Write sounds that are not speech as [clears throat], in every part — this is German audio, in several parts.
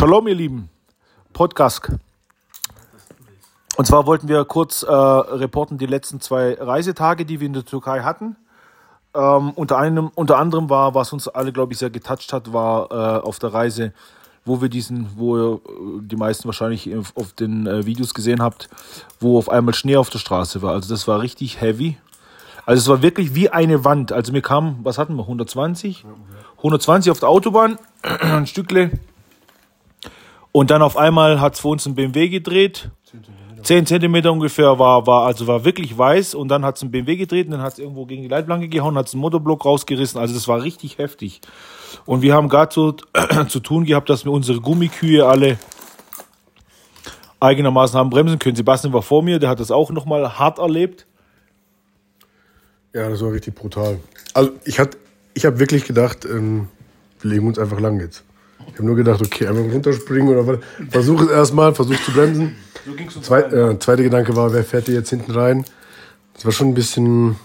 Shalom, ihr Lieben. Podcast. Und zwar wollten wir kurz äh, reporten die letzten zwei Reisetage, die wir in der Türkei hatten. Ähm, unter, einem, unter anderem war, was uns alle, glaube ich, sehr getoucht hat, war äh, auf der Reise, wo wir diesen, wo äh, die meisten wahrscheinlich auf den äh, Videos gesehen habt, wo auf einmal Schnee auf der Straße war. Also das war richtig heavy. Also es war wirklich wie eine Wand. Also wir kamen, was hatten wir, 120? 120 auf der Autobahn, [clears throat] ein Stückle. Und dann auf einmal hat es für uns ein BMW gedreht. 10 Zentimeter ungefähr war, war, also war wirklich weiß und dann hat es ein BMW gedreht und dann hat es irgendwo gegen die Leitplanke gehauen, hat es einen Motorblock rausgerissen. Also das war richtig heftig. Und wir haben gerade so [clears throat] zu tun gehabt, dass wir unsere Gummikühe alle eigenermaßen haben bremsen können. Sebastian war vor mir, der hat das auch nochmal hart erlebt. Ja, das war richtig brutal. Also ich hatte, ich habe wirklich gedacht, ähm, wir legen uns einfach lang jetzt. Ich habe nur gedacht, okay, einfach runterspringen oder was. Versuch es erstmal, versuch zu bremsen. So ging's uns Zwei, äh, zweiter Gedanke war, wer fährt hier jetzt hinten rein? Das war schon ein bisschen.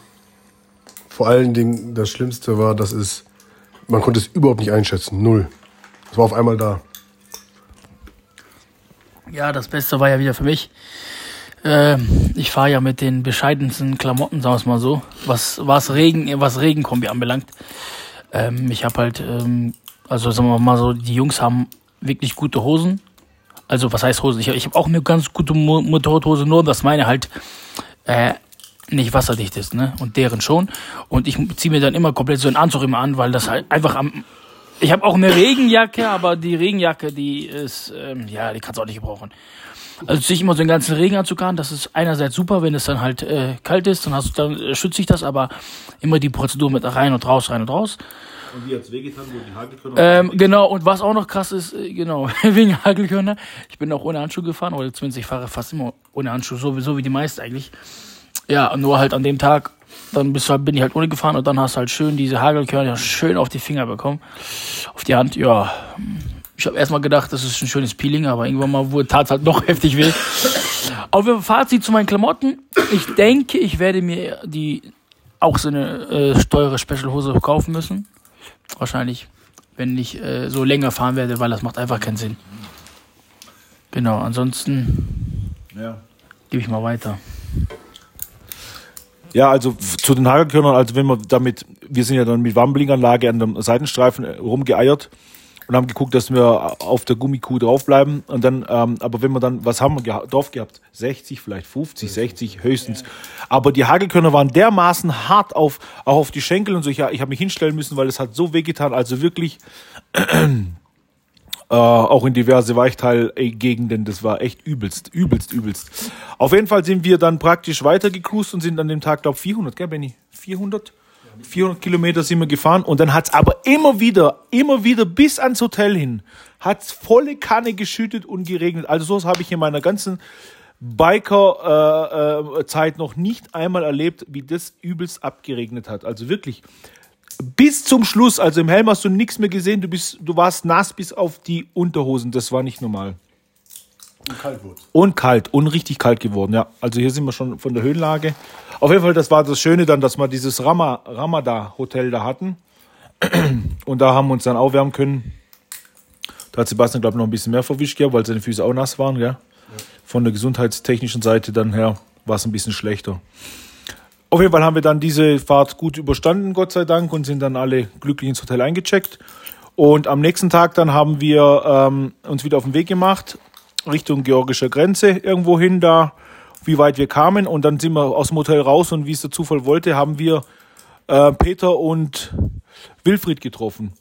Vor allen Dingen das Schlimmste war, dass es. Man konnte es überhaupt nicht einschätzen. Null. Es war auf einmal da. Ja, das Beste war ja wieder für mich. Äh, ich fahre ja mit den bescheidensten Klamotten, sagen wir es mal so, was, was Regen, was Regenkombi anbelangt. Ähm, ich habe halt, ähm, also sagen wir mal so, die Jungs haben wirklich gute Hosen. Also was heißt Hosen? Ich, ich habe auch eine ganz gute Motorradhose, nur dass meine halt äh, nicht wasserdicht ist, ne? Und deren schon. Und ich ziehe mir dann immer komplett so einen Anzug immer an, weil das halt einfach am. Ich habe auch eine Regenjacke, aber die Regenjacke, die ist, ähm, ja, die kannst du auch nicht gebrauchen. Also ziehe ich immer so einen ganzen Regenanzug an. Das ist einerseits super, wenn es dann halt äh, kalt ist, dann hast du, dann äh, schütze ich das, aber immer die Prozedur mit rein und raus, rein und raus. Und wie hat's wehgetan, wo die Hagelkörner ähm, Genau, und was auch noch krass ist, äh, genau, [laughs] wegen Hagelkörner, ich bin auch ohne Handschuhe gefahren, oder zumindest ich fahre fast immer ohne Handschuhe, so, so wie die meisten eigentlich. Ja, nur halt an dem Tag, dann halt, bin ich halt ohne gefahren und dann hast du halt schön diese Hagelkörner schön auf die Finger bekommen, auf die Hand, ja ich habe erstmal gedacht, das ist ein schönes Peeling, aber irgendwann mal wurde tat halt noch [laughs] heftig weh. Auf jeden Fall Fazit zu meinen Klamotten. Ich denke, ich werde mir die auch so eine äh, teure Special-Hose kaufen müssen. Wahrscheinlich, wenn ich äh, so länger fahren werde, weil das macht einfach keinen Sinn. Genau, ansonsten ja. gebe ich mal weiter. Ja, also zu den Hagelkörnern, also wenn man damit, wir sind ja dann mit Warmblinganlage an dem Seitenstreifen äh, rumgeeiert und haben geguckt, dass wir auf der Gummikuh draufbleiben. Und dann, ähm, aber wenn wir dann, was haben wir geha drauf gehabt? 60, vielleicht 50, 60 höchstens. Aber die Hagelkörner waren dermaßen hart auf, auch auf die Schenkel und so. Ich, ich habe mich hinstellen müssen, weil es hat so wehgetan. Also wirklich, äh, auch in diverse Weichteilgegenden. Das war echt übelst, übelst, übelst. Auf jeden Fall sind wir dann praktisch weitergecruised und sind an dem Tag, glaube 400, gell, Benny? 400? 400 Kilometer sind wir gefahren und dann hat's aber immer wieder, immer wieder bis ans Hotel hin, hat's volle Kanne geschüttet und geregnet. Also sowas habe ich in meiner ganzen Biker-Zeit äh, äh, noch nicht einmal erlebt, wie das übelst abgeregnet hat. Also wirklich bis zum Schluss. Also im Helm hast du nichts mehr gesehen. Du bist, du warst nass bis auf die Unterhosen. Das war nicht normal. Und kalt wurde. Und kalt und richtig kalt geworden, ja. Also hier sind wir schon von der Höhenlage. Auf jeden Fall, das war das Schöne dann, dass wir dieses Rama, Ramada-Hotel da hatten. [clears throat] Und da haben wir uns dann aufwärmen können. Da hat Sebastian, glaube ich, noch ein bisschen mehr verwischt gehabt, weil seine Füße auch nass waren, gell? Ja. Von der gesundheitstechnischen Seite dann her war es ein bisschen schlechter. Auf jeden Fall haben wir dann diese Fahrt gut überstanden, Gott sei Dank, und sind dann alle glücklich ins Hotel eingecheckt. Und am nächsten Tag dann haben wir ähm, uns wieder auf den Weg gemacht Richtung georgischer Grenze irgendwo hin da, wie weit wir kamen. Und dann sind wir aus dem Hotel raus und wie es der Zufall wollte, haben wir äh, Peter und Wilfried getroffen.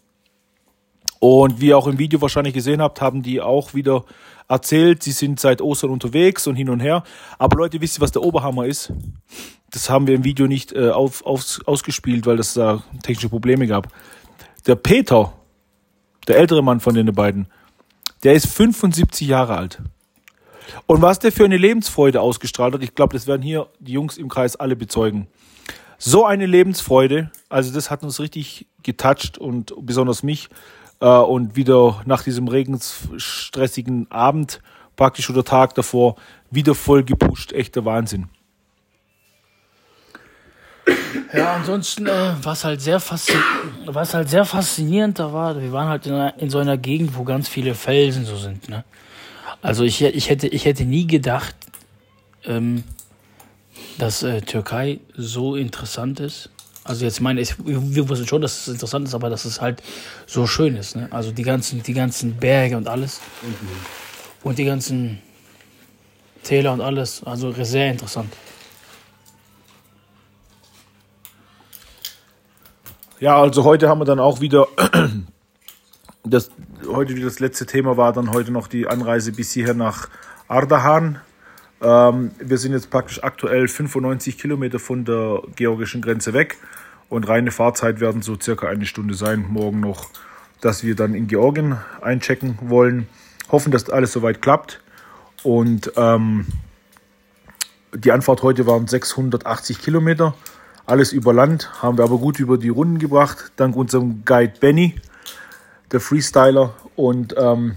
Und wie ihr auch im Video wahrscheinlich gesehen habt, haben die auch wieder erzählt, sie sind seit Ostern unterwegs und hin und her. Aber Leute, wisst ihr, was der Oberhammer ist? Das haben wir im Video nicht äh, auf, auf, ausgespielt, weil es da technische Probleme gab. Der Peter, der ältere Mann von den beiden, der ist 75 Jahre alt. Und was der für eine Lebensfreude ausgestrahlt hat, ich glaube, das werden hier die Jungs im Kreis alle bezeugen. So eine Lebensfreude, also das hat uns richtig getoucht und besonders mich. Äh, und wieder nach diesem regenstressigen Abend, praktisch oder Tag davor, wieder voll gepusht. Echter Wahnsinn. Ja, ansonsten äh, was halt sehr was halt sehr faszinierend da war, wir waren halt in, einer, in so einer Gegend, wo ganz viele Felsen so sind. Ne? Also ich, ich hätte ich hätte nie gedacht, ähm, dass äh, Türkei so interessant ist. Also jetzt meine ich, wir wussten schon, dass es interessant ist, aber dass es halt so schön ist. Ne? Also die ganzen, die ganzen Berge und alles. Mhm. Und die ganzen Täler und alles. Also sehr interessant. Ja, also heute haben wir dann auch wieder das heute das letzte Thema war dann heute noch die Anreise bis hierher nach Ardahan. Ähm, wir sind jetzt praktisch aktuell 95 Kilometer von der georgischen Grenze weg und reine Fahrzeit werden so circa eine Stunde sein, morgen noch, dass wir dann in Georgien einchecken wollen. Hoffen, dass alles soweit klappt. Und ähm, die Anfahrt heute waren 680 Kilometer, alles über Land, haben wir aber gut über die Runden gebracht, dank unserem Guide Benny, der Freestyler. Und ähm,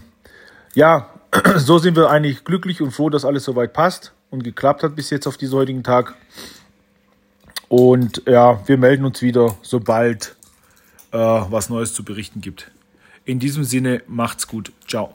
ja, [clears throat] so sind wir eigentlich glücklich und froh, dass alles soweit passt und geklappt hat bis jetzt auf diesen heutigen Tag. Und ja, wir melden uns wieder, sobald äh, was Neues zu berichten gibt. In diesem Sinne, macht's gut. Ciao.